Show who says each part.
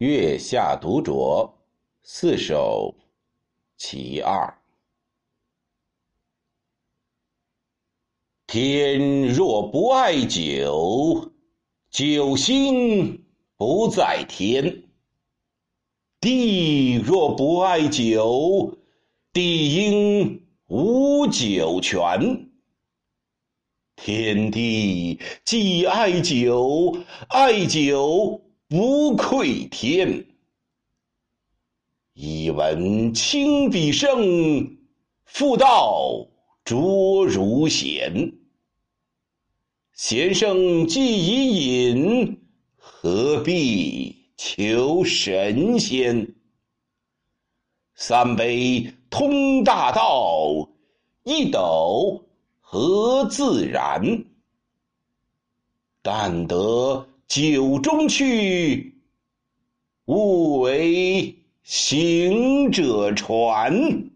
Speaker 1: 月下独酌四首其二。天若不爱酒，酒星不在天；地若不爱酒，地应无酒泉。天地既爱酒，爱酒不愧天。一闻清笔声，复道浊如贤。贤圣既已隐，何必求神仙？三杯通大道，一斗。何自然？但得酒中去，勿为行者传。